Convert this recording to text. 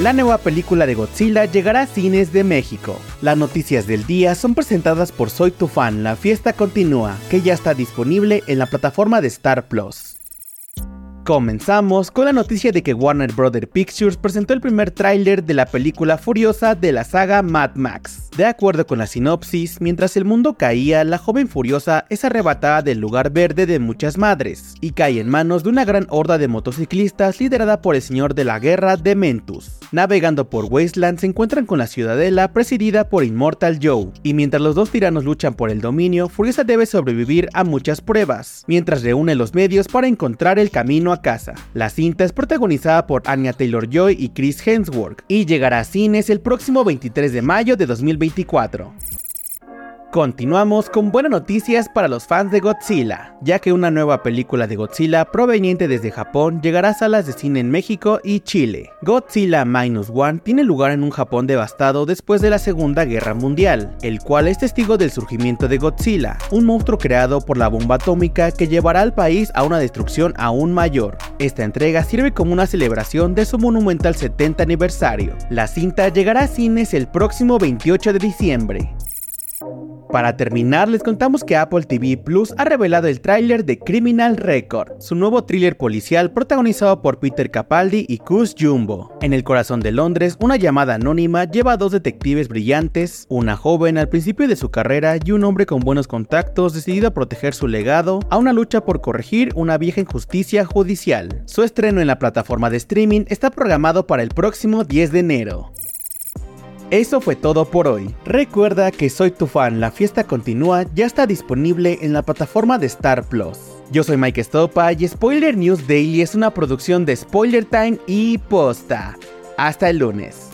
La nueva película de Godzilla llegará a cines de México. Las noticias del día son presentadas por Soy tu fan, la fiesta continúa, que ya está disponible en la plataforma de Star Plus. Comenzamos con la noticia de que Warner Bros. Pictures presentó el primer tráiler de la película furiosa de la saga Mad Max. De acuerdo con la sinopsis, mientras el mundo caía, la joven furiosa es arrebatada del lugar verde de muchas madres y cae en manos de una gran horda de motociclistas liderada por el señor de la guerra Dementus. Navegando por Wasteland se encuentran con la ciudadela presidida por Immortal Joe, y mientras los dos tiranos luchan por el dominio, Furiosa debe sobrevivir a muchas pruebas, mientras reúne los medios para encontrar el camino casa. La cinta es protagonizada por Anya Taylor-Joy y Chris Hemsworth y llegará a cines el próximo 23 de mayo de 2024. Continuamos con buenas noticias para los fans de Godzilla, ya que una nueva película de Godzilla proveniente desde Japón llegará a salas de cine en México y Chile. Godzilla Minus One tiene lugar en un Japón devastado después de la Segunda Guerra Mundial, el cual es testigo del surgimiento de Godzilla, un monstruo creado por la bomba atómica que llevará al país a una destrucción aún mayor. Esta entrega sirve como una celebración de su monumental 70 aniversario. La cinta llegará a cines el próximo 28 de diciembre. Para terminar, les contamos que Apple TV Plus ha revelado el tráiler de Criminal Record, su nuevo thriller policial protagonizado por Peter Capaldi y Cus Jumbo. En el corazón de Londres, una llamada anónima lleva a dos detectives brillantes, una joven al principio de su carrera y un hombre con buenos contactos decidido a proteger su legado, a una lucha por corregir una vieja injusticia judicial. Su estreno en la plataforma de streaming está programado para el próximo 10 de enero. Eso fue todo por hoy. Recuerda que Soy tu fan, la fiesta continúa, ya está disponible en la plataforma de Star Plus. Yo soy Mike Stopa y Spoiler News Daily es una producción de Spoiler Time y Posta. Hasta el lunes.